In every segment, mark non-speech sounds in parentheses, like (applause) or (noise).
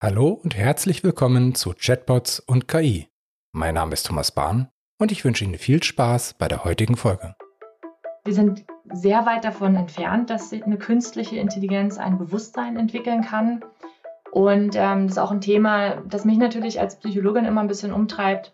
Hallo und herzlich willkommen zu Chatbots und KI. Mein Name ist Thomas Bahn und ich wünsche Ihnen viel Spaß bei der heutigen Folge. Wir sind sehr weit davon entfernt, dass eine künstliche Intelligenz ein Bewusstsein entwickeln kann. Und ähm, das ist auch ein Thema, das mich natürlich als Psychologin immer ein bisschen umtreibt.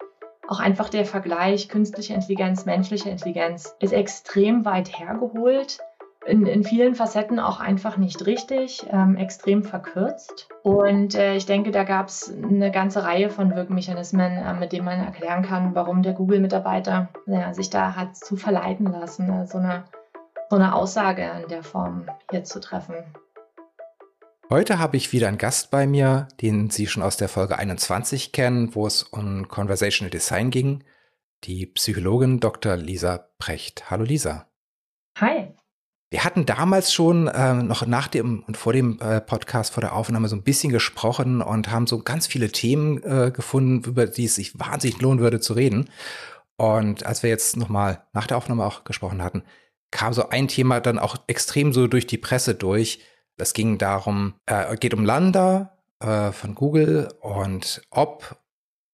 Auch einfach der Vergleich künstliche Intelligenz, menschliche Intelligenz ist extrem weit hergeholt in, in vielen Facetten auch einfach nicht richtig, ähm, extrem verkürzt. Und äh, ich denke, da gab es eine ganze Reihe von Wirkmechanismen, äh, mit denen man erklären kann, warum der Google-Mitarbeiter ja, sich da hat zu verleiten lassen, äh, so, eine, so eine Aussage in der Form hier zu treffen. Heute habe ich wieder einen Gast bei mir, den Sie schon aus der Folge 21 kennen, wo es um Conversational Design ging, die Psychologin Dr. Lisa Precht. Hallo Lisa. Hi. Wir hatten damals schon äh, noch nach dem und vor dem äh, Podcast, vor der Aufnahme so ein bisschen gesprochen und haben so ganz viele Themen äh, gefunden, über die es sich wahnsinnig lohnen würde zu reden. Und als wir jetzt nochmal nach der Aufnahme auch gesprochen hatten, kam so ein Thema dann auch extrem so durch die Presse durch. Das ging darum, äh, geht um Lambda äh, von Google und ob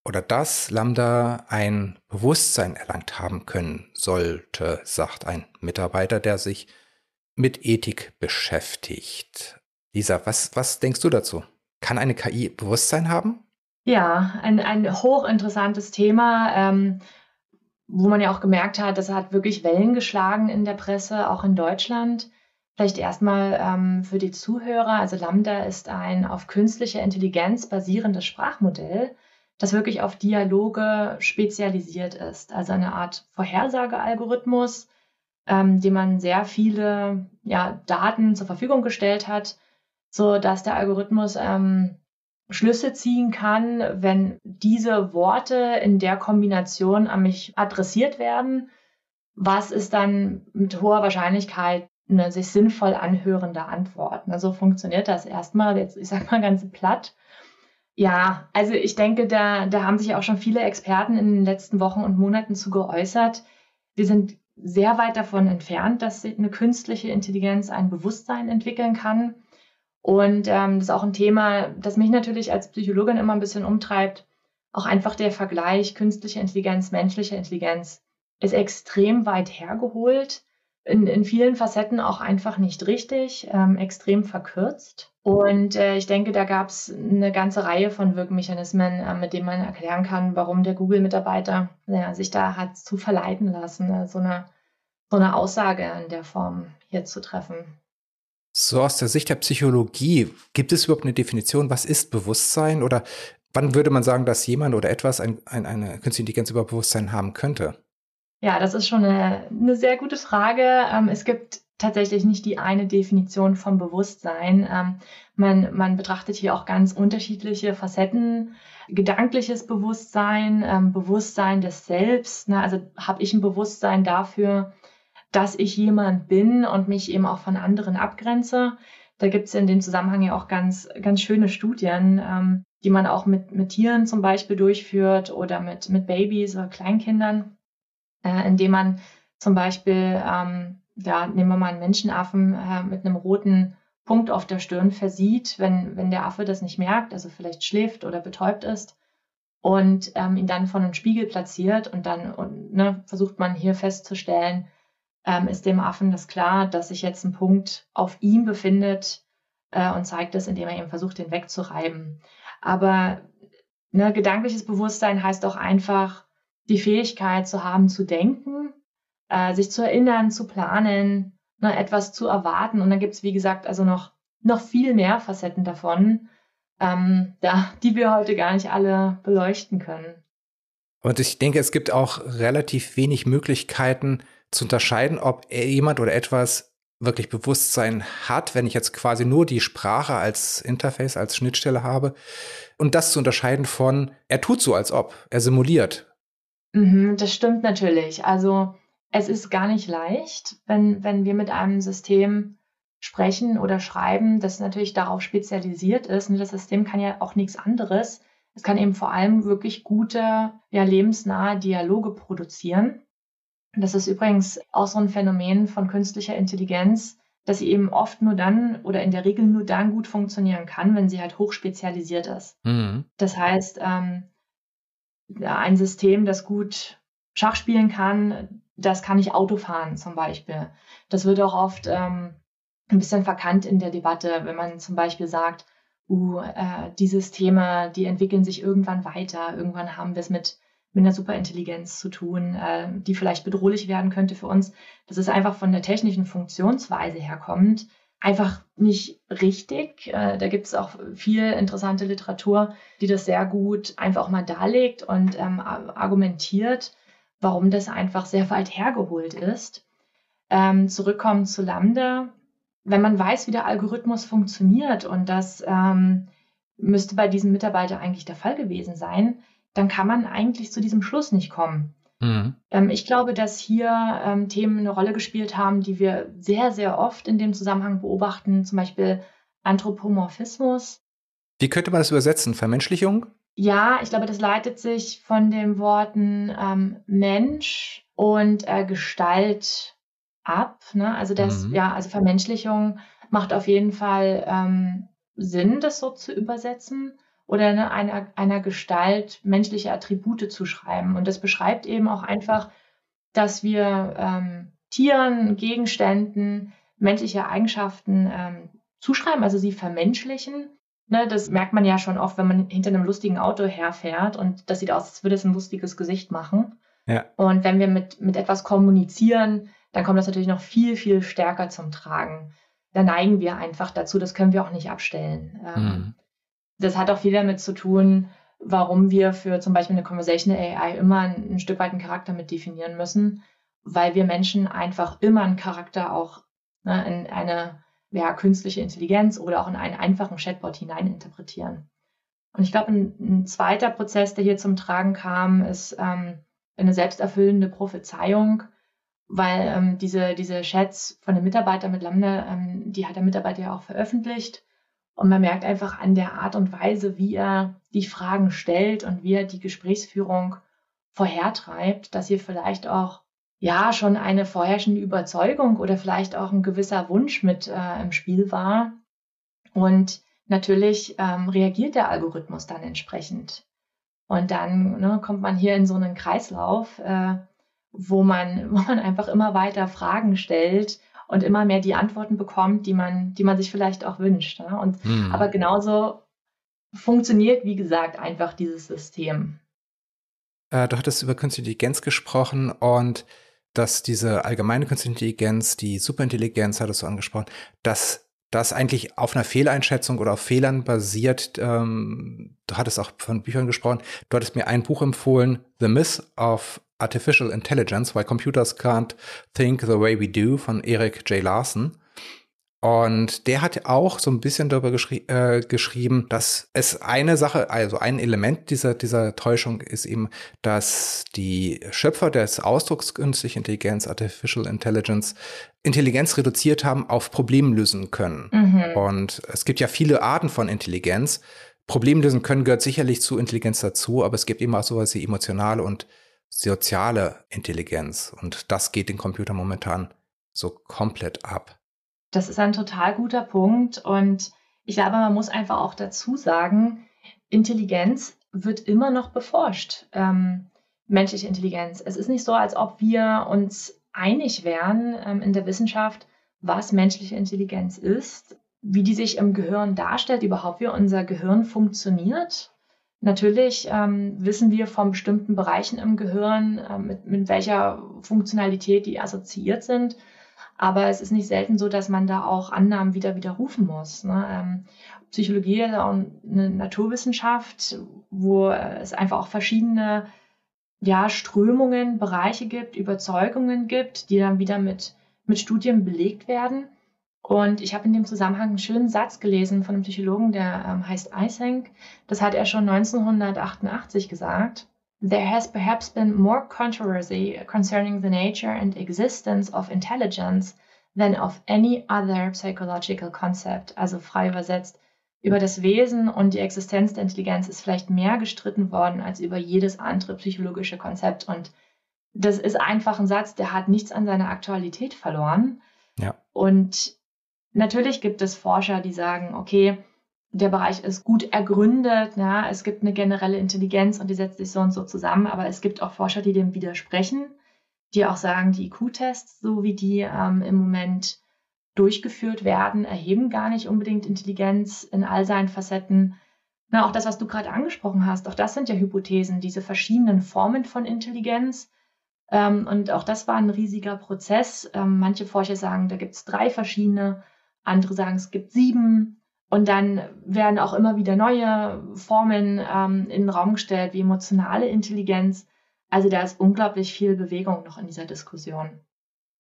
oder dass Lambda ein Bewusstsein erlangt haben können sollte, sagt ein Mitarbeiter, der sich mit Ethik beschäftigt. Lisa, was, was denkst du dazu? Kann eine KI Bewusstsein haben? Ja, ein, ein hochinteressantes Thema, ähm, wo man ja auch gemerkt hat, das hat wirklich Wellen geschlagen in der Presse, auch in Deutschland. Vielleicht erstmal ähm, für die Zuhörer. Also Lambda ist ein auf künstlicher Intelligenz basierendes Sprachmodell, das wirklich auf Dialoge spezialisiert ist. Also eine Art Vorhersagealgorithmus, ähm, dem man sehr viele ja, Daten zur Verfügung gestellt hat, so dass der Algorithmus ähm, Schlüsse ziehen kann, wenn diese Worte in der Kombination an mich adressiert werden. Was ist dann mit hoher Wahrscheinlichkeit eine sich sinnvoll anhörende Antwort? Also funktioniert das erstmal, jetzt ich sag mal ganz platt. Ja, also ich denke, da, da haben sich auch schon viele Experten in den letzten Wochen und Monaten zu geäußert. Wir sind sehr weit davon entfernt, dass eine künstliche Intelligenz ein Bewusstsein entwickeln kann. Und ähm, das ist auch ein Thema, das mich natürlich als Psychologin immer ein bisschen umtreibt. Auch einfach der Vergleich künstliche Intelligenz, menschliche Intelligenz ist extrem weit hergeholt, in, in vielen Facetten auch einfach nicht richtig, ähm, extrem verkürzt. Und äh, ich denke, da gab es eine ganze Reihe von Wirkmechanismen, äh, mit denen man erklären kann, warum der Google-Mitarbeiter ja, sich da hat zu verleiten lassen, äh, so, eine, so eine Aussage in der Form hier zu treffen. So aus der Sicht der Psychologie, gibt es überhaupt eine Definition, was ist Bewusstsein oder wann würde man sagen, dass jemand oder etwas ein, ein, eine künstliche Intelligenz über Bewusstsein haben könnte? Ja, das ist schon eine, eine sehr gute Frage. Ähm, es gibt tatsächlich nicht die eine Definition vom Bewusstsein. Ähm, man, man betrachtet hier auch ganz unterschiedliche Facetten. Gedankliches Bewusstsein, ähm, Bewusstsein des Selbst. Ne? Also habe ich ein Bewusstsein dafür, dass ich jemand bin und mich eben auch von anderen abgrenze. Da gibt es in dem Zusammenhang ja auch ganz, ganz schöne Studien, ähm, die man auch mit, mit Tieren zum Beispiel durchführt oder mit, mit Babys oder Kleinkindern, äh, indem man zum Beispiel ähm, ja, nehmen wir mal einen Menschenaffen äh, mit einem roten Punkt auf der Stirn versieht, wenn, wenn der Affe das nicht merkt, also vielleicht schläft oder betäubt ist und ähm, ihn dann vor einen Spiegel platziert und dann und, ne, versucht man hier festzustellen, ähm, ist dem Affen das klar, dass sich jetzt ein Punkt auf ihm befindet äh, und zeigt es, indem er eben versucht, den wegzureiben. Aber ne, gedankliches Bewusstsein heißt auch einfach, die Fähigkeit zu haben, zu denken äh, sich zu erinnern, zu planen, ne, etwas zu erwarten. Und dann gibt es, wie gesagt, also noch, noch viel mehr Facetten davon, ähm, da, die wir heute gar nicht alle beleuchten können. Und ich denke, es gibt auch relativ wenig Möglichkeiten zu unterscheiden, ob jemand oder etwas wirklich Bewusstsein hat, wenn ich jetzt quasi nur die Sprache als Interface, als Schnittstelle habe. Und das zu unterscheiden von, er tut so, als ob, er simuliert. Mhm, das stimmt natürlich. Also es ist gar nicht leicht, wenn, wenn wir mit einem System sprechen oder schreiben, das natürlich darauf spezialisiert ist. Und das System kann ja auch nichts anderes. Es kann eben vor allem wirklich gute, ja, lebensnahe Dialoge produzieren. Das ist übrigens auch so ein Phänomen von künstlicher Intelligenz, dass sie eben oft nur dann oder in der Regel nur dann gut funktionieren kann, wenn sie halt hochspezialisiert ist. Mhm. Das heißt, ähm, ein System, das gut Schach spielen kann, das kann ich Auto fahren zum Beispiel. Das wird auch oft ähm, ein bisschen verkannt in der Debatte, wenn man zum Beispiel sagt, uh, äh, die Systeme, die entwickeln sich irgendwann weiter, irgendwann haben wir es mit, mit einer Superintelligenz zu tun, äh, die vielleicht bedrohlich werden könnte für uns. Das ist einfach von der technischen Funktionsweise herkommt, einfach nicht richtig. Äh, da gibt es auch viel interessante Literatur, die das sehr gut einfach mal darlegt und ähm, argumentiert, warum das einfach sehr weit hergeholt ist. Ähm, zurückkommen zu Lambda wenn man weiß, wie der Algorithmus funktioniert und das ähm, müsste bei diesem Mitarbeiter eigentlich der Fall gewesen sein, dann kann man eigentlich zu diesem Schluss nicht kommen. Mhm. Ähm, ich glaube, dass hier ähm, Themen eine Rolle gespielt haben, die wir sehr, sehr oft in dem Zusammenhang beobachten, zum Beispiel Anthropomorphismus. Wie könnte man das übersetzen? Vermenschlichung? Ja, ich glaube, das leitet sich von den Worten ähm, Mensch und äh, Gestalt ab. Ne? Also das, mhm. ja, also Vermenschlichung macht auf jeden Fall ähm, Sinn, das so zu übersetzen oder ne, einer, einer Gestalt menschliche Attribute zu schreiben. Und das beschreibt eben auch einfach, dass wir ähm, Tieren, Gegenständen menschliche Eigenschaften ähm, zuschreiben, also sie vermenschlichen. Ne, das merkt man ja schon oft, wenn man hinter einem lustigen Auto herfährt und das sieht aus, als würde es ein lustiges Gesicht machen. Ja. Und wenn wir mit, mit etwas kommunizieren, dann kommt das natürlich noch viel, viel stärker zum Tragen. Da neigen wir einfach dazu, das können wir auch nicht abstellen. Mhm. Das hat auch viel damit zu tun, warum wir für zum Beispiel eine Conversational AI immer ein, ein Stück weit einen Charakter mit definieren müssen, weil wir Menschen einfach immer einen Charakter auch ne, in eine ja, künstliche Intelligenz oder auch in einen einfachen Chatbot hineininterpretieren. Und ich glaube, ein, ein, zweiter Prozess, der hier zum Tragen kam, ist ähm, eine selbsterfüllende Prophezeiung weil ähm, diese, diese Chats von den Mitarbeitern mit Lambda, ähm, die hat der Mitarbeiter ja auch veröffentlicht. Und man merkt einfach an der Art und Weise, wie er die Fragen stellt und wie er die Gesprächsführung vorhertreibt, dass hier vielleicht auch ja schon eine vorherrschende Überzeugung oder vielleicht auch ein gewisser Wunsch mit äh, im Spiel war. Und natürlich ähm, reagiert der Algorithmus dann entsprechend. Und dann ne, kommt man hier in so einen Kreislauf, äh, wo man, (laughs) wo man einfach immer weiter Fragen stellt und immer mehr die Antworten bekommt, die man, die man sich vielleicht auch wünscht. Ne? Und hm. aber genauso funktioniert, wie gesagt, einfach dieses System. Äh, du hattest über Künstliche Intelligenz gesprochen und dass diese allgemeine Künstliche Intelligenz, die Superintelligenz, hattest du angesprochen, dass das eigentlich auf einer Fehleinschätzung oder auf Fehlern basiert. Ähm, du hattest auch von Büchern gesprochen. Du hattest mir ein Buch empfohlen, The Myth of Artificial Intelligence, Why Computers Can't Think the Way We Do von Eric J. Larson. Und der hat auch so ein bisschen darüber geschri äh, geschrieben, dass es eine Sache, also ein Element dieser, dieser Täuschung ist eben, dass die Schöpfer des Ausdrucks künstliche Intelligenz, Artificial Intelligence, Intelligenz reduziert haben auf Problemlösen können. Mhm. Und es gibt ja viele Arten von Intelligenz. Problemlösen können gehört sicherlich zu Intelligenz dazu, aber es gibt eben auch sowas wie emotionale und soziale Intelligenz. Und das geht den Computer momentan so komplett ab. Das ist ein total guter Punkt. Und ich glaube, man muss einfach auch dazu sagen, Intelligenz wird immer noch beforscht. Ähm, menschliche Intelligenz. Es ist nicht so, als ob wir uns einig wären ähm, in der Wissenschaft, was menschliche Intelligenz ist, wie die sich im Gehirn darstellt, überhaupt wie unser Gehirn funktioniert. Natürlich ähm, wissen wir von bestimmten Bereichen im Gehirn, äh, mit, mit welcher Funktionalität die assoziiert sind. Aber es ist nicht selten so, dass man da auch Annahmen wieder widerrufen muss. Ne? Ähm, Psychologie ist auch eine Naturwissenschaft, wo es einfach auch verschiedene ja, Strömungen, Bereiche gibt, Überzeugungen gibt, die dann wieder mit, mit Studien belegt werden. Und ich habe in dem Zusammenhang einen schönen Satz gelesen von einem Psychologen, der ähm, heißt Eysenck. Das hat er schon 1988 gesagt. There has perhaps been more controversy concerning the nature and existence of intelligence than of any other psychological concept. Also frei übersetzt, über das Wesen und die Existenz der Intelligenz ist vielleicht mehr gestritten worden als über jedes andere psychologische Konzept. Und das ist einfach ein Satz, der hat nichts an seiner Aktualität verloren. Ja. Und natürlich gibt es Forscher, die sagen, okay, der Bereich ist gut ergründet, ja, es gibt eine generelle Intelligenz und die setzt sich so und so zusammen, aber es gibt auch Forscher, die dem widersprechen, die auch sagen, die IQ-Tests, so wie die ähm, im Moment durchgeführt werden, erheben gar nicht unbedingt Intelligenz in all seinen Facetten. Na, auch das, was du gerade angesprochen hast, auch das sind ja Hypothesen, diese verschiedenen Formen von Intelligenz. Ähm, und auch das war ein riesiger Prozess. Ähm, manche Forscher sagen, da gibt es drei verschiedene, andere sagen, es gibt sieben. Und dann werden auch immer wieder neue Formen ähm, in den Raum gestellt, wie emotionale Intelligenz. Also da ist unglaublich viel Bewegung noch in dieser Diskussion.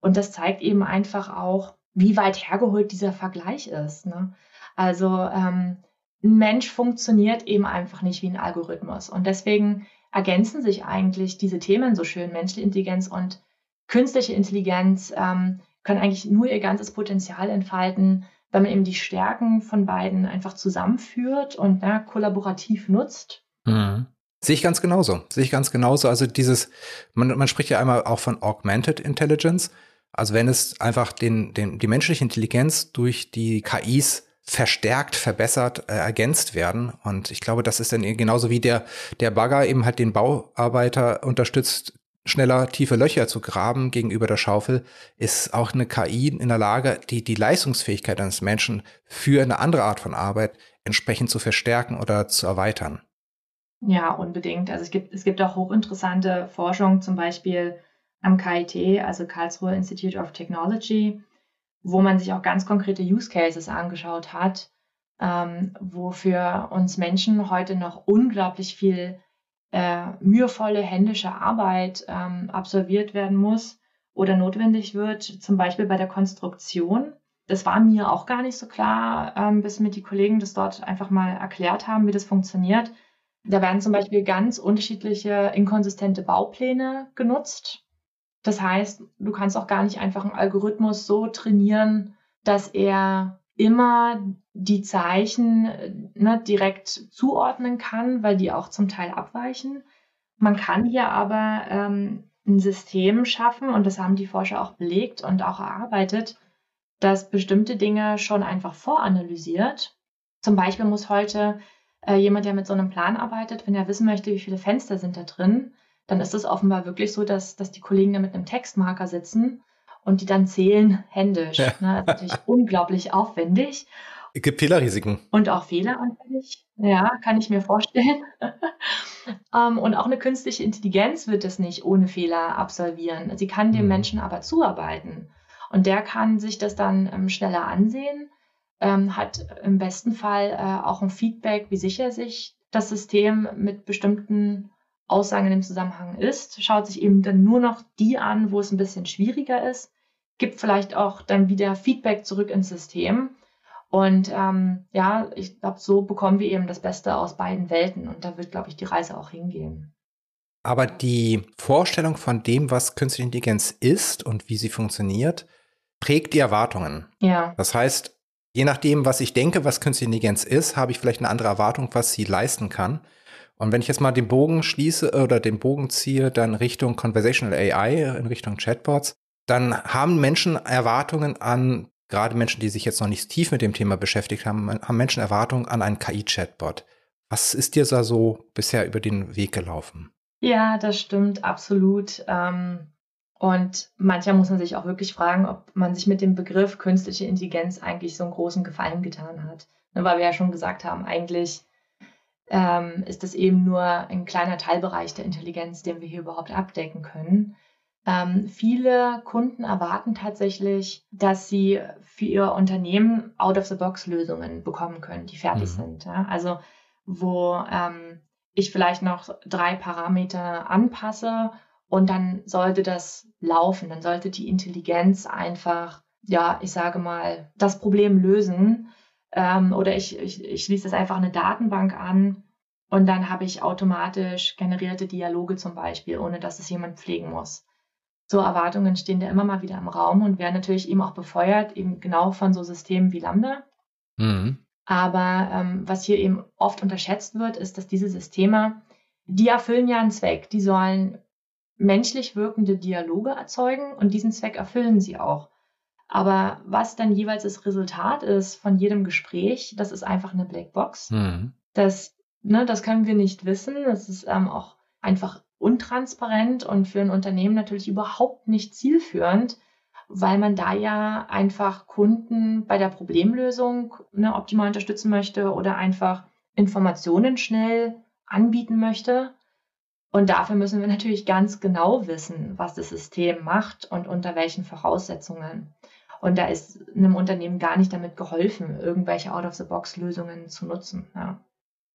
Und das zeigt eben einfach auch, wie weit hergeholt dieser Vergleich ist. Ne? Also ähm, ein Mensch funktioniert eben einfach nicht wie ein Algorithmus. Und deswegen ergänzen sich eigentlich diese Themen so schön. Menschliche Intelligenz und künstliche Intelligenz ähm, können eigentlich nur ihr ganzes Potenzial entfalten, wenn man eben die Stärken von beiden einfach zusammenführt und ja, kollaborativ nutzt. Mhm. Sehe ich ganz genauso. Sehe ich ganz genauso. Also dieses, man, man spricht ja einmal auch von Augmented Intelligence. Also wenn es einfach den, den, die menschliche Intelligenz durch die KIs verstärkt, verbessert, äh, ergänzt werden. Und ich glaube, das ist dann genauso wie der, der Bagger eben halt den Bauarbeiter unterstützt, schneller tiefe Löcher zu graben gegenüber der Schaufel, ist auch eine KI in der Lage, die, die Leistungsfähigkeit eines Menschen für eine andere Art von Arbeit entsprechend zu verstärken oder zu erweitern. Ja, unbedingt. Also es gibt, es gibt auch hochinteressante Forschung, zum Beispiel am KIT, also Karlsruhe Institute of Technology, wo man sich auch ganz konkrete Use Cases angeschaut hat, ähm, wo für uns Menschen heute noch unglaublich viel äh, mühevolle händische Arbeit ähm, absolviert werden muss oder notwendig wird, zum Beispiel bei der Konstruktion. Das war mir auch gar nicht so klar, ähm, bis mir die Kollegen das dort einfach mal erklärt haben, wie das funktioniert. Da werden zum Beispiel ganz unterschiedliche inkonsistente Baupläne genutzt. Das heißt, du kannst auch gar nicht einfach einen Algorithmus so trainieren, dass er immer die Zeichen äh, ne, direkt zuordnen kann, weil die auch zum Teil abweichen. Man kann hier aber ähm, ein System schaffen, und das haben die Forscher auch belegt und auch erarbeitet, dass bestimmte Dinge schon einfach voranalysiert. Zum Beispiel muss heute äh, jemand, der mit so einem Plan arbeitet, wenn er wissen möchte, wie viele Fenster sind da drin, dann ist es offenbar wirklich so, dass, dass die Kollegen da mit einem Textmarker sitzen und die dann zählen händisch. Ja. Ne? Das ist natürlich (laughs) unglaublich aufwendig. Es gibt Fehlerrisiken. Und auch fehleranfällig. Ja, kann ich mir vorstellen. um, (laughs) ähm, und auch eine künstliche Intelligenz wird es nicht ohne Fehler absolvieren. Sie kann dem mhm. Menschen aber zuarbeiten. Und der kann sich das dann ähm, schneller ansehen, ähm, hat im besten Fall äh, auch ein Feedback, wie sicher sich das System mit bestimmten Aussagen in dem Zusammenhang ist, schaut sich eben dann nur noch die an, wo es ein bisschen schwieriger ist, gibt vielleicht auch dann wieder Feedback zurück ins System. Und ähm, ja, ich glaube, so bekommen wir eben das Beste aus beiden Welten. Und da wird, glaube ich, die Reise auch hingehen. Aber die Vorstellung von dem, was künstliche Intelligenz ist und wie sie funktioniert, prägt die Erwartungen. Ja. Das heißt, je nachdem, was ich denke, was künstliche Intelligenz ist, habe ich vielleicht eine andere Erwartung, was sie leisten kann. Und wenn ich jetzt mal den Bogen schließe oder den Bogen ziehe, dann Richtung Conversational AI, in Richtung Chatbots, dann haben Menschen Erwartungen an, gerade Menschen, die sich jetzt noch nicht tief mit dem Thema beschäftigt haben, haben Menschen Erwartungen an einen KI-Chatbot. Was ist dir da so bisher über den Weg gelaufen? Ja, das stimmt, absolut. Ähm, und manchmal muss man sich auch wirklich fragen, ob man sich mit dem Begriff künstliche Intelligenz eigentlich so einen großen Gefallen getan hat. Ne, weil wir ja schon gesagt haben, eigentlich ähm, ist das eben nur ein kleiner Teilbereich der Intelligenz, den wir hier überhaupt abdecken können. Ähm, viele Kunden erwarten tatsächlich, dass sie für ihr Unternehmen Out-of-the-Box-Lösungen bekommen können, die fertig mhm. sind. Ja? Also wo ähm, ich vielleicht noch drei Parameter anpasse und dann sollte das laufen, dann sollte die Intelligenz einfach, ja, ich sage mal, das Problem lösen ähm, oder ich, ich, ich schließe das einfach eine Datenbank an und dann habe ich automatisch generierte Dialoge zum Beispiel, ohne dass es jemand pflegen muss. So Erwartungen stehen da immer mal wieder im Raum und werden natürlich eben auch befeuert, eben genau von so Systemen wie Lambda. Mhm. Aber ähm, was hier eben oft unterschätzt wird, ist, dass diese Systeme, die erfüllen ja einen Zweck. Die sollen menschlich wirkende Dialoge erzeugen und diesen Zweck erfüllen sie auch. Aber was dann jeweils das Resultat ist von jedem Gespräch, das ist einfach eine Blackbox. Mhm. Das, ne, das können wir nicht wissen. Das ist ähm, auch einfach untransparent und für ein Unternehmen natürlich überhaupt nicht zielführend, weil man da ja einfach Kunden bei der Problemlösung ne, optimal unterstützen möchte oder einfach Informationen schnell anbieten möchte. Und dafür müssen wir natürlich ganz genau wissen, was das System macht und unter welchen Voraussetzungen. Und da ist einem Unternehmen gar nicht damit geholfen, irgendwelche Out-of-the-Box-Lösungen zu nutzen. Ja.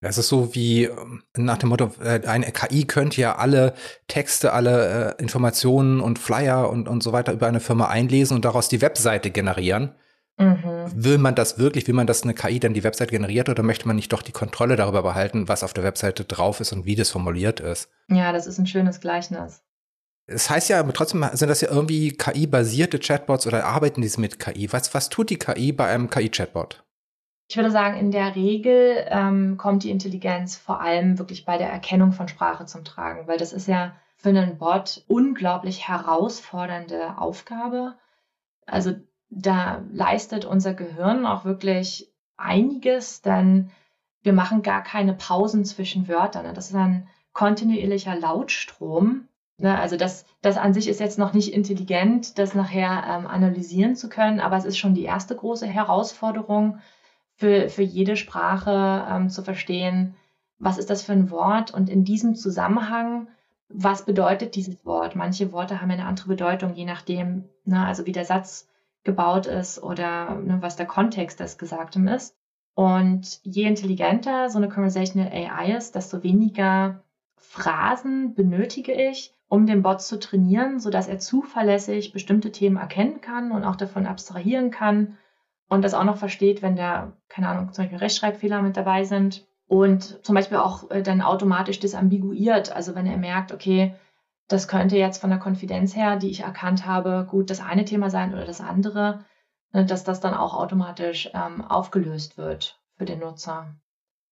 Das ist so wie ähm, nach dem Motto, äh, eine KI könnte ja alle Texte, alle äh, Informationen und Flyer und, und so weiter über eine Firma einlesen und daraus die Webseite generieren. Mhm. Will man das wirklich, will man, dass eine KI dann die Webseite generiert oder möchte man nicht doch die Kontrolle darüber behalten, was auf der Webseite drauf ist und wie das formuliert ist? Ja, das ist ein schönes Gleichnis. Es heißt ja, aber trotzdem sind das ja irgendwie KI-basierte Chatbots oder arbeiten die mit KI? Was, was tut die KI bei einem KI-Chatbot? Ich würde sagen, in der Regel ähm, kommt die Intelligenz vor allem wirklich bei der Erkennung von Sprache zum Tragen, weil das ist ja für einen Bot unglaublich herausfordernde Aufgabe. Also da leistet unser Gehirn auch wirklich einiges, denn wir machen gar keine Pausen zwischen Wörtern. Das ist ein kontinuierlicher Lautstrom. Ne? Also das, das an sich ist jetzt noch nicht intelligent, das nachher ähm, analysieren zu können, aber es ist schon die erste große Herausforderung, für, für jede Sprache ähm, zu verstehen, was ist das für ein Wort und in diesem Zusammenhang, was bedeutet dieses Wort? Manche Worte haben eine andere Bedeutung, je nachdem, ne, also wie der Satz gebaut ist oder ne, was der Kontext des Gesagten ist. Und je intelligenter so eine Conversational AI ist, desto weniger Phrasen benötige ich, um den Bot zu trainieren, sodass er zuverlässig bestimmte Themen erkennen kann und auch davon abstrahieren kann und das auch noch versteht, wenn da, keine Ahnung, zum Beispiel Rechtschreibfehler mit dabei sind und zum Beispiel auch äh, dann automatisch disambiguiert. Also wenn er merkt, okay, das könnte jetzt von der Konfidenz her, die ich erkannt habe, gut das eine Thema sein oder das andere, ne, dass das dann auch automatisch ähm, aufgelöst wird für den Nutzer.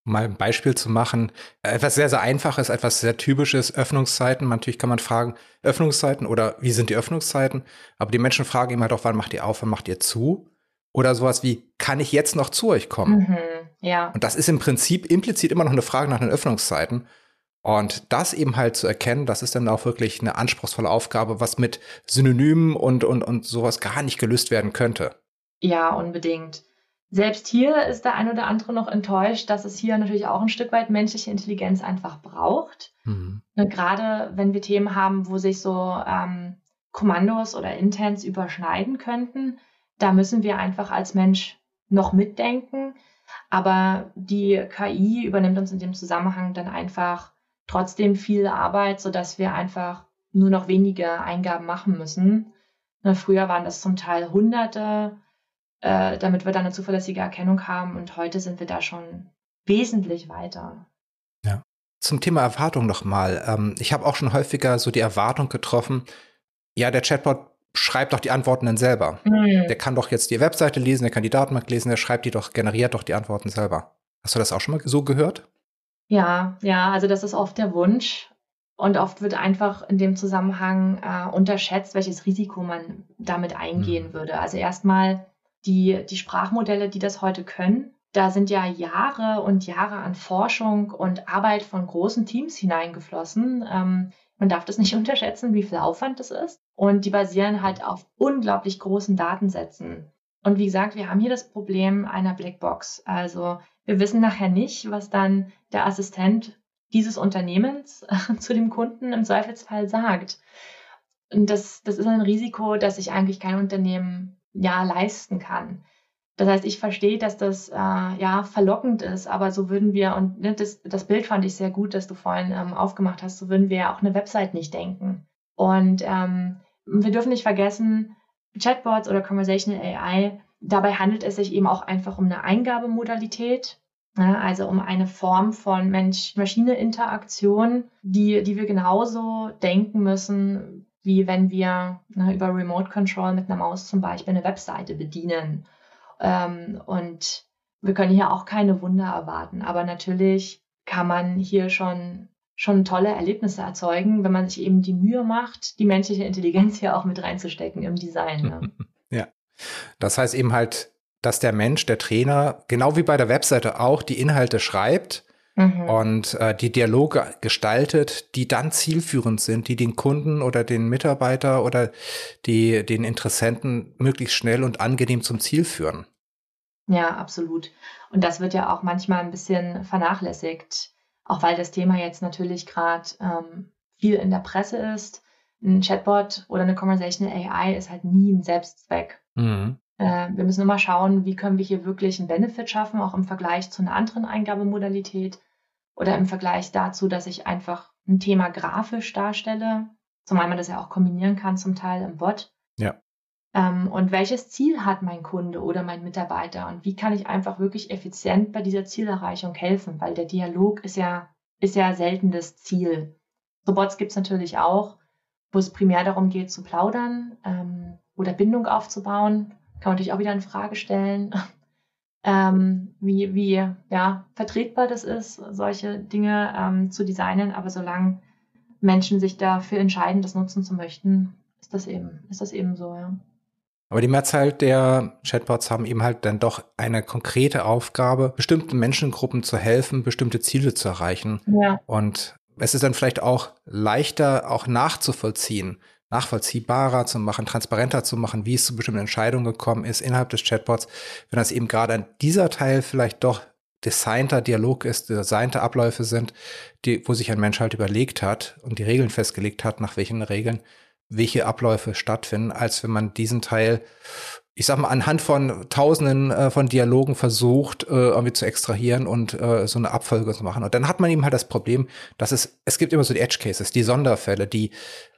Mal ein Beispiel zu machen, etwas sehr, sehr einfaches, etwas sehr typisches, Öffnungszeiten. Natürlich kann man fragen, Öffnungszeiten oder wie sind die Öffnungszeiten? Aber die Menschen fragen immer doch, wann macht ihr auf, wann macht ihr zu? Oder sowas wie, kann ich jetzt noch zu euch kommen? Mhm, ja. Und das ist im Prinzip implizit immer noch eine Frage nach den Öffnungszeiten. Und das eben halt zu erkennen, das ist dann auch wirklich eine anspruchsvolle Aufgabe, was mit Synonymen und, und, und sowas gar nicht gelöst werden könnte. Ja, unbedingt. Selbst hier ist der ein oder andere noch enttäuscht, dass es hier natürlich auch ein Stück weit menschliche Intelligenz einfach braucht. Mhm. Ne, gerade wenn wir Themen haben, wo sich so ähm, Kommandos oder Intents überschneiden könnten, da müssen wir einfach als Mensch noch mitdenken. Aber die KI übernimmt uns in dem Zusammenhang dann einfach trotzdem viel Arbeit, sodass wir einfach nur noch wenige Eingaben machen müssen. Ne, früher waren das zum Teil Hunderte, äh, damit wir dann eine zuverlässige Erkennung haben. Und heute sind wir da schon wesentlich weiter. Ja. Zum Thema Erwartung nochmal. Ähm, ich habe auch schon häufiger so die Erwartung getroffen, ja, der Chatbot schreibt doch die Antworten dann selber. Mhm. Der kann doch jetzt die Webseite lesen, der kann die Datenbank lesen, der schreibt die doch, generiert doch die Antworten selber. Hast du das auch schon mal so gehört? Ja, ja, also das ist oft der Wunsch. Und oft wird einfach in dem Zusammenhang äh, unterschätzt, welches Risiko man damit eingehen mhm. würde. Also erstmal die, die Sprachmodelle, die das heute können, da sind ja Jahre und Jahre an Forschung und Arbeit von großen Teams hineingeflossen. Ähm, man darf das nicht (laughs) unterschätzen, wie viel Aufwand das ist. Und die basieren halt auf unglaublich großen Datensätzen. Und wie gesagt, wir haben hier das Problem einer Blackbox. Also wir wissen nachher nicht, was dann der Assistent dieses Unternehmens (laughs) zu dem Kunden im Zweifelsfall sagt. Und das, das ist ein Risiko, das sich eigentlich kein Unternehmen ja leisten kann. Das heißt, ich verstehe, dass das äh, ja verlockend ist, aber so würden wir, und ne, das, das Bild fand ich sehr gut, das du vorhin ähm, aufgemacht hast, so würden wir ja auch eine Website nicht denken. Und ähm, wir dürfen nicht vergessen, Chatbots oder Conversational AI, dabei handelt es sich eben auch einfach um eine Eingabemodalität, ne, also um eine Form von Mensch-Maschine-Interaktion, die, die wir genauso denken müssen, wie wenn wir ne, über Remote Control mit einer Maus zum Beispiel eine Webseite bedienen ähm, und wir können hier auch keine Wunder erwarten. Aber natürlich kann man hier schon, schon tolle Erlebnisse erzeugen, wenn man sich eben die Mühe macht, die menschliche Intelligenz hier auch mit reinzustecken im Design. Ne? (laughs) ja. Das heißt eben halt, dass der Mensch, der Trainer, genau wie bei der Webseite auch die Inhalte schreibt mhm. und äh, die Dialoge gestaltet, die dann zielführend sind, die den Kunden oder den Mitarbeiter oder die, den Interessenten möglichst schnell und angenehm zum Ziel führen. Ja, absolut. Und das wird ja auch manchmal ein bisschen vernachlässigt, auch weil das Thema jetzt natürlich gerade ähm, viel in der Presse ist. Ein Chatbot oder eine Conversational AI ist halt nie ein Selbstzweck. Mhm. Äh, wir müssen immer schauen, wie können wir hier wirklich einen Benefit schaffen, auch im Vergleich zu einer anderen Eingabemodalität oder im Vergleich dazu, dass ich einfach ein Thema grafisch darstelle, zumal man das ja auch kombinieren kann zum Teil im Bot. Ja. Ähm, und welches Ziel hat mein Kunde oder mein Mitarbeiter und wie kann ich einfach wirklich effizient bei dieser Zielerreichung helfen, weil der Dialog ist ja, ist ja selten das Ziel. So Bots gibt es natürlich auch, wo es primär darum geht zu plaudern ähm, oder Bindung aufzubauen kann man natürlich auch wieder in Frage stellen, (laughs) ähm, wie, wie ja, vertretbar das ist, solche Dinge ähm, zu designen. Aber solange Menschen sich dafür entscheiden, das nutzen zu möchten, ist das eben, ist das eben so, ja. Aber die Mehrzahl der Chatbots haben eben halt dann doch eine konkrete Aufgabe, bestimmten Menschengruppen zu helfen, bestimmte Ziele zu erreichen. Ja. Und es ist dann vielleicht auch leichter, auch nachzuvollziehen, nachvollziehbarer zu machen, transparenter zu machen, wie es zu bestimmten Entscheidungen gekommen ist innerhalb des Chatbots, wenn das eben gerade an dieser Teil vielleicht doch designter Dialog ist, designte Abläufe sind, die, wo sich ein Mensch halt überlegt hat und die Regeln festgelegt hat, nach welchen Regeln welche Abläufe stattfinden, als wenn man diesen Teil, ich sag mal, anhand von Tausenden äh, von Dialogen versucht, äh, irgendwie zu extrahieren und äh, so eine Abfolge zu machen. Und dann hat man eben halt das Problem, dass es, es gibt immer so die Edge Cases, die Sonderfälle, die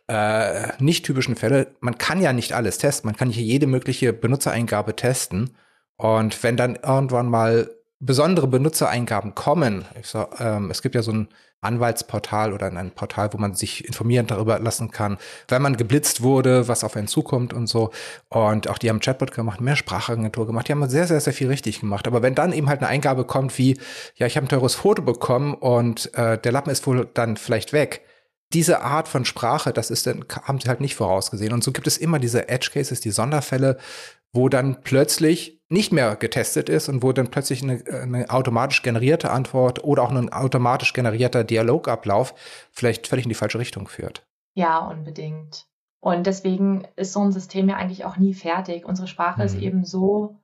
äh, nicht typischen Fälle. Man kann ja nicht alles testen. Man kann hier jede mögliche Benutzereingabe testen. Und wenn dann irgendwann mal besondere Benutzereingaben kommen, sag, ähm, es gibt ja so ein Anwaltsportal oder ein Portal, wo man sich informieren darüber lassen kann, wenn man geblitzt wurde, was auf einen zukommt und so. Und auch die haben Chatbot gemacht, mehr Sprachagentur gemacht, die haben sehr, sehr, sehr viel richtig gemacht. Aber wenn dann eben halt eine Eingabe kommt wie, ja, ich habe ein teures Foto bekommen und äh, der Lappen ist wohl dann vielleicht weg, diese Art von Sprache, das ist dann, haben sie halt nicht vorausgesehen. Und so gibt es immer diese Edge Cases, die Sonderfälle, wo dann plötzlich nicht mehr getestet ist und wo dann plötzlich eine, eine automatisch generierte Antwort oder auch ein automatisch generierter Dialogablauf vielleicht völlig in die falsche Richtung führt. Ja, unbedingt. Und deswegen ist so ein System ja eigentlich auch nie fertig. Unsere Sprache mhm. ist eben so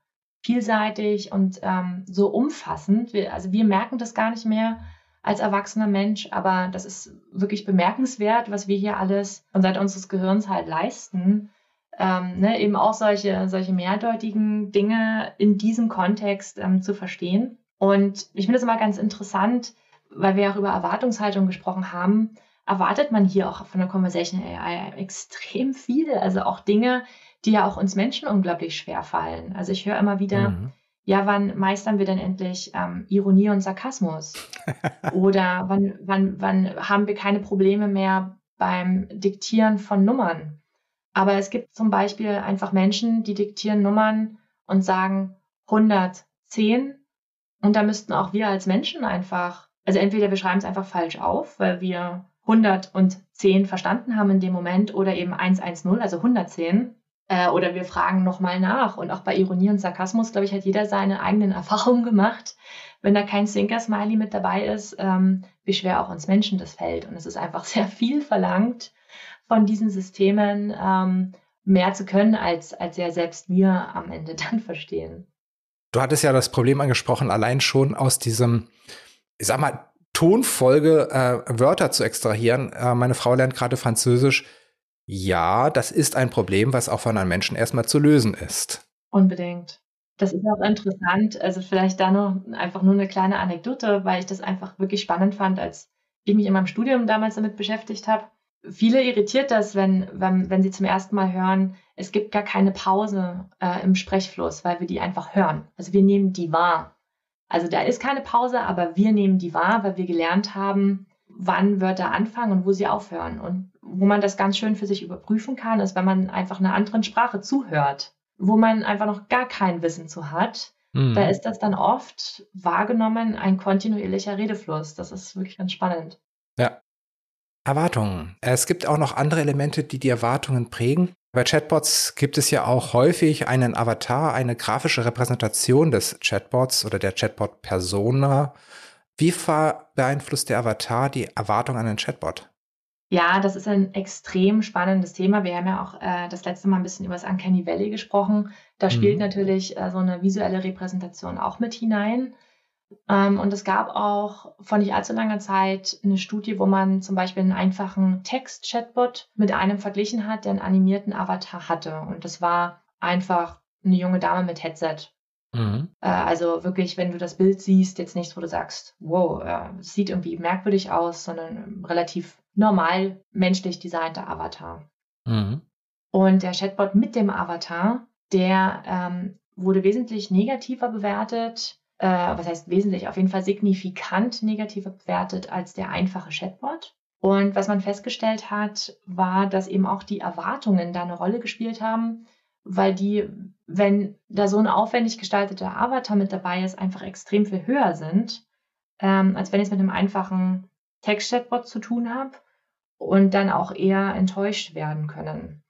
vielseitig und ähm, so umfassend. Wir, also wir merken das gar nicht mehr, als erwachsener Mensch, aber das ist wirklich bemerkenswert, was wir hier alles von Seite unseres Gehirns halt leisten. Ähm, ne, eben auch solche, solche mehrdeutigen Dinge in diesem Kontext ähm, zu verstehen. Und ich finde es immer ganz interessant, weil wir auch über Erwartungshaltung gesprochen haben, erwartet man hier auch von der Conversation AI extrem viel. Also auch Dinge, die ja auch uns Menschen unglaublich schwer fallen. Also ich höre immer wieder, mhm ja, wann meistern wir denn endlich ähm, Ironie und Sarkasmus? (laughs) Oder wann, wann, wann haben wir keine Probleme mehr beim Diktieren von Nummern? Aber es gibt zum Beispiel einfach Menschen, die diktieren Nummern und sagen 110 und da müssten auch wir als Menschen einfach, also entweder wir schreiben es einfach falsch auf, weil wir 110 verstanden haben in dem Moment oder eben 110, also 110 äh, oder wir fragen nochmal nach. Und auch bei Ironie und Sarkasmus, glaube ich, hat jeder seine eigenen (laughs) Erfahrungen gemacht. Wenn da kein Sinker-Smiley mit dabei ist, ähm, wie schwer auch uns Menschen das fällt. Und es ist einfach (laughs) sehr viel verlangt von diesen Systemen, ähm, mehr zu können, als, als ja selbst wir am Ende (laughs) dann verstehen. Du hattest ja das Problem angesprochen, allein schon aus diesem, ich sag mal, Tonfolge äh, Wörter zu extrahieren. Äh, meine Frau lernt gerade Französisch ja, das ist ein Problem, was auch von einem Menschen erstmal zu lösen ist. Unbedingt. Das ist auch interessant. Also vielleicht da noch einfach nur eine kleine Anekdote, weil ich das einfach wirklich spannend fand, als ich mich in meinem Studium damals damit beschäftigt habe. Viele irritiert das, wenn, wenn, wenn sie zum ersten Mal hören, es gibt gar keine Pause äh, im Sprechfluss, weil wir die einfach hören. Also wir nehmen die wahr. Also da ist keine Pause, aber wir nehmen die wahr, weil wir gelernt haben, wann Wörter anfangen und wo sie aufhören. Und wo man das ganz schön für sich überprüfen kann, ist, wenn man einfach einer anderen Sprache zuhört, wo man einfach noch gar kein Wissen zu hat. Mhm. Da ist das dann oft wahrgenommen ein kontinuierlicher Redefluss. Das ist wirklich ganz spannend. Ja. Erwartungen. Es gibt auch noch andere Elemente, die die Erwartungen prägen. Bei Chatbots gibt es ja auch häufig einen Avatar, eine grafische Repräsentation des Chatbots oder der Chatbot-Persona. Wie beeinflusst der Avatar die Erwartung an den Chatbot? Ja, das ist ein extrem spannendes Thema. Wir haben ja auch äh, das letzte Mal ein bisschen über das Uncanny Valley gesprochen. Da spielt mhm. natürlich äh, so eine visuelle Repräsentation auch mit hinein. Ähm, und es gab auch vor nicht allzu langer Zeit eine Studie, wo man zum Beispiel einen einfachen Text-Chatbot mit einem verglichen hat, der einen animierten Avatar hatte. Und das war einfach eine junge Dame mit Headset. Mhm. Äh, also wirklich, wenn du das Bild siehst, jetzt nichts, wo du sagst, wow, äh, sieht irgendwie merkwürdig aus, sondern relativ normal menschlich designter Avatar. Mhm. Und der Chatbot mit dem Avatar, der ähm, wurde wesentlich negativer bewertet, äh, was heißt wesentlich, auf jeden Fall signifikant negativer bewertet als der einfache Chatbot. Und was man festgestellt hat, war, dass eben auch die Erwartungen da eine Rolle gespielt haben, weil die, wenn da so ein aufwendig gestalteter Avatar mit dabei ist, einfach extrem viel höher sind, ähm, als wenn ich es mit einem einfachen Text-Chatbot zu tun habe und dann auch eher enttäuscht werden können.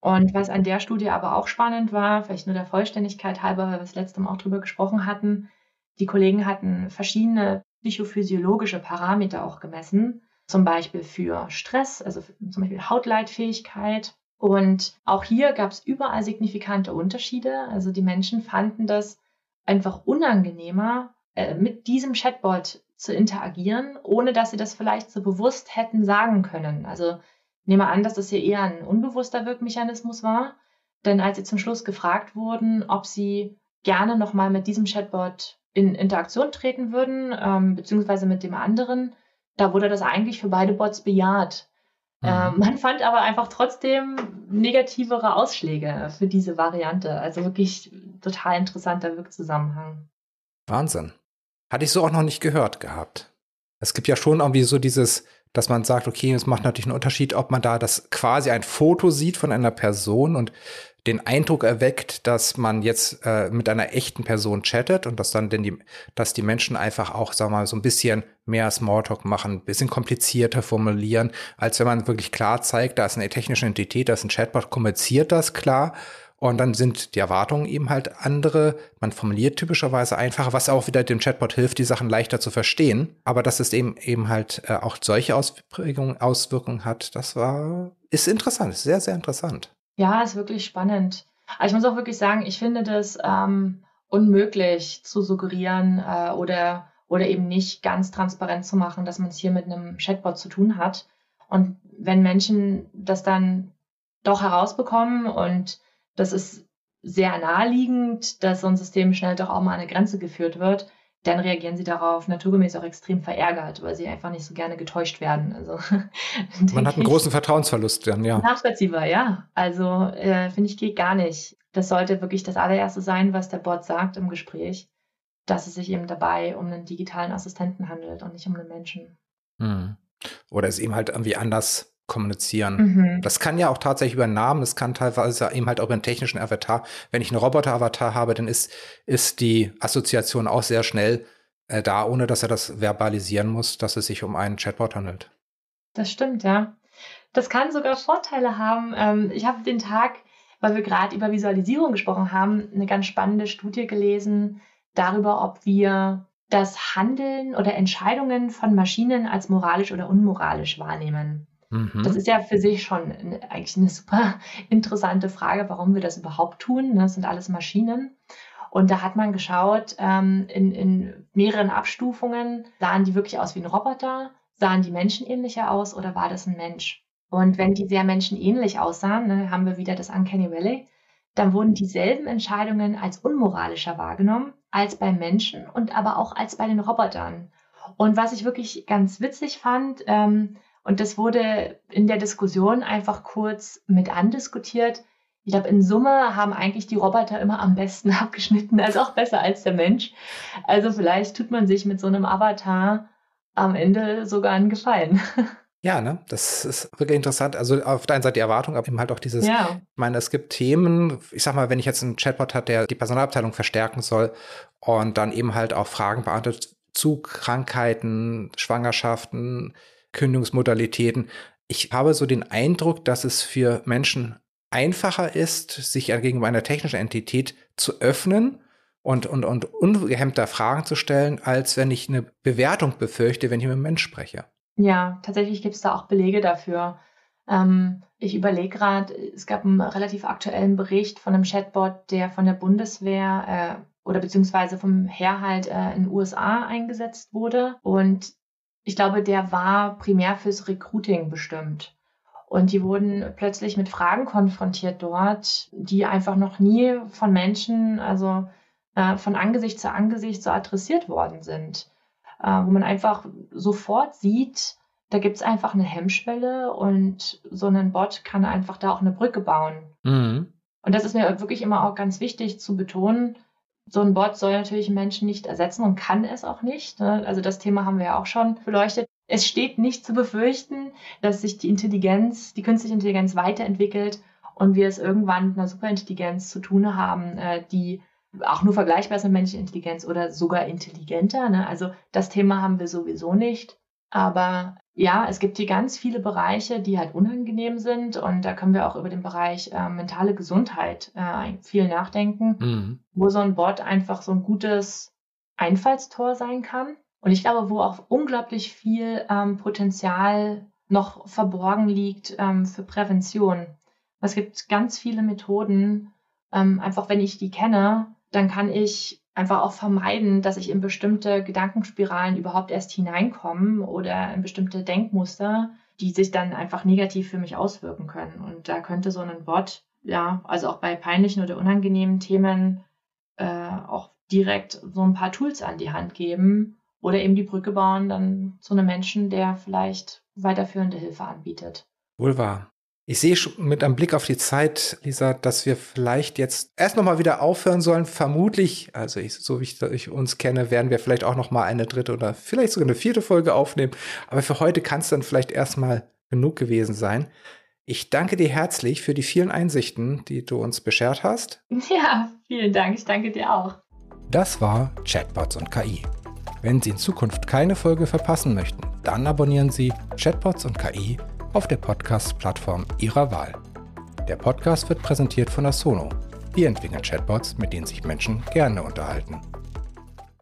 Und was an der Studie aber auch spannend war, vielleicht nur der Vollständigkeit halber, weil wir das letzte Mal auch drüber gesprochen hatten, die Kollegen hatten verschiedene psychophysiologische Parameter auch gemessen, zum Beispiel für Stress, also zum Beispiel Hautleitfähigkeit. Und auch hier gab es überall signifikante Unterschiede. Also die Menschen fanden das einfach unangenehmer, äh, mit diesem Chatbot zu interagieren, ohne dass sie das vielleicht so bewusst hätten sagen können. Also nehme an, dass das hier eher ein unbewusster Wirkmechanismus war. Denn als sie zum Schluss gefragt wurden, ob sie gerne nochmal mit diesem Chatbot in Interaktion treten würden, ähm, beziehungsweise mit dem anderen, da wurde das eigentlich für beide Bots bejaht. Mhm. Ähm, (laughs) man fand aber einfach trotzdem negativere Ausschläge für diese Variante. Also wirklich total interessanter Wirkzusammenhang. Wahnsinn. Hatte ich so auch noch nicht gehört gehabt. Es gibt ja schon irgendwie so dieses, dass man sagt, okay, es macht natürlich einen Unterschied, ob man da das quasi ein Foto sieht von einer Person und den Eindruck erweckt, dass man jetzt äh, mit einer echten Person chattet und dass dann denn die, dass die Menschen einfach auch, sag mal, so ein bisschen mehr Smalltalk machen, ein bisschen komplizierter formulieren, als wenn man wirklich klar zeigt, da ist eine technische Entität, da ist ein Chatbot, kommuniziert das klar und dann sind die Erwartungen eben halt andere. Man formuliert typischerweise einfacher, was auch wieder dem Chatbot hilft, die Sachen leichter zu verstehen. Aber dass es eben eben halt äh, auch solche Ausprägungen, Auswirkungen hat, das war, ist interessant, sehr, sehr interessant. Ja, ist wirklich spannend. Aber ich muss auch wirklich sagen, ich finde das ähm, unmöglich zu suggerieren äh, oder, oder eben nicht ganz transparent zu machen, dass man es hier mit einem Chatbot zu tun hat. Und wenn Menschen das dann doch herausbekommen und das ist sehr naheliegend, dass so ein System schnell doch auch mal an eine Grenze geführt wird. Dann reagieren sie darauf naturgemäß auch extrem verärgert, weil sie einfach nicht so gerne getäuscht werden. Also, (laughs) Man hat einen großen Vertrauensverlust dann, ja. Nachvollziehbar, ja. Also äh, finde ich geht gar nicht. Das sollte wirklich das allererste sein, was der Bot sagt im Gespräch, dass es sich eben dabei um einen digitalen Assistenten handelt und nicht um einen Menschen. Hm. Oder es ihm halt irgendwie anders kommunizieren. Mhm. Das kann ja auch tatsächlich über Namen, das kann teilweise eben halt auch über einen technischen Avatar. Wenn ich einen Roboter-Avatar habe, dann ist, ist die Assoziation auch sehr schnell äh, da, ohne dass er das verbalisieren muss, dass es sich um einen Chatbot handelt. Das stimmt, ja. Das kann sogar Vorteile haben. Ähm, ich habe den Tag, weil wir gerade über Visualisierung gesprochen haben, eine ganz spannende Studie gelesen darüber, ob wir das Handeln oder Entscheidungen von Maschinen als moralisch oder unmoralisch wahrnehmen. Mhm. Das ist ja für sich schon eigentlich eine super (laughs) interessante Frage, warum wir das überhaupt tun. Ne? Das sind alles Maschinen. Und da hat man geschaut, ähm, in, in mehreren Abstufungen, sahen die wirklich aus wie ein Roboter, sahen die menschenähnlicher aus oder war das ein Mensch? Und wenn die sehr menschenähnlich aussahen, ne, haben wir wieder das Uncanny Valley, dann wurden dieselben Entscheidungen als unmoralischer wahrgenommen als beim Menschen und aber auch als bei den Robotern. Und was ich wirklich ganz witzig fand, ähm, und das wurde in der Diskussion einfach kurz mit andiskutiert. Ich glaube, in Summe haben eigentlich die Roboter immer am besten (laughs) abgeschnitten, also auch besser als der Mensch. Also vielleicht tut man sich mit so einem Avatar am Ende sogar einen Gefallen. (laughs) Ja, ne, das ist wirklich interessant. Also auf der einen Seite die Erwartung, aber eben halt auch dieses, ja. ich meine, es gibt Themen, ich sag mal, wenn ich jetzt einen Chatbot habe, der die Personalabteilung verstärken soll und dann eben halt auch Fragen beantwortet zu Krankheiten, Schwangerschaften, Kündigungsmodalitäten. Ich habe so den Eindruck, dass es für Menschen einfacher ist, sich gegenüber einer technischen Entität zu öffnen und, und, und ungehemmter Fragen zu stellen, als wenn ich eine Bewertung befürchte, wenn ich mit einem Mensch spreche. Ja, tatsächlich gibt es da auch Belege dafür. Ähm, ich überlege gerade, es gab einen relativ aktuellen Bericht von einem Chatbot, der von der Bundeswehr äh, oder beziehungsweise vom Heer äh, in den USA eingesetzt wurde. Und ich glaube, der war primär fürs Recruiting bestimmt. Und die wurden plötzlich mit Fragen konfrontiert dort, die einfach noch nie von Menschen, also äh, von Angesicht zu Angesicht so adressiert worden sind. Äh, wo man einfach sofort sieht, da gibt es einfach eine Hemmschwelle und so ein Bot kann einfach da auch eine Brücke bauen. Mhm. Und das ist mir wirklich immer auch ganz wichtig zu betonen. So ein Bot soll natürlich Menschen nicht ersetzen und kann es auch nicht. Ne? Also das Thema haben wir ja auch schon beleuchtet. Es steht nicht zu befürchten, dass sich die Intelligenz, die künstliche Intelligenz weiterentwickelt und wir es irgendwann mit einer Superintelligenz zu tun haben, äh, die auch nur vergleichbar ist mit menschlicher Intelligenz oder sogar intelligenter. Ne? Also das Thema haben wir sowieso nicht. Aber ja, es gibt hier ganz viele Bereiche, die halt unangenehm sind. Und da können wir auch über den Bereich äh, mentale Gesundheit äh, viel nachdenken, mhm. wo so ein Bot einfach so ein gutes Einfallstor sein kann. Und ich glaube, wo auch unglaublich viel ähm, Potenzial noch verborgen liegt ähm, für Prävention. Es gibt ganz viele Methoden, ähm, einfach wenn ich die kenne, dann kann ich einfach auch vermeiden, dass ich in bestimmte Gedankenspiralen überhaupt erst hineinkomme oder in bestimmte Denkmuster, die sich dann einfach negativ für mich auswirken können. Und da könnte so ein Bot, ja, also auch bei peinlichen oder unangenehmen Themen äh, auch direkt so ein paar Tools an die Hand geben, oder eben die Brücke bauen dann zu einem Menschen, der vielleicht weiterführende Hilfe anbietet. Wohl wahr. Ich sehe schon mit einem Blick auf die Zeit, Lisa, dass wir vielleicht jetzt erst noch mal wieder aufhören sollen. Vermutlich, also ich, so wie ich, ich, uns kenne, werden wir vielleicht auch noch mal eine dritte oder vielleicht sogar eine vierte Folge aufnehmen. Aber für heute kann es dann vielleicht erstmal genug gewesen sein. Ich danke dir herzlich für die vielen Einsichten, die du uns beschert hast. Ja, vielen Dank. Ich danke dir auch. Das war Chatbots und KI. Wenn Sie in Zukunft keine Folge verpassen möchten, dann abonnieren Sie Chatbots und KI auf der Podcast-Plattform Ihrer Wahl. Der Podcast wird präsentiert von Asono. Wir entwickeln Chatbots, mit denen sich Menschen gerne unterhalten.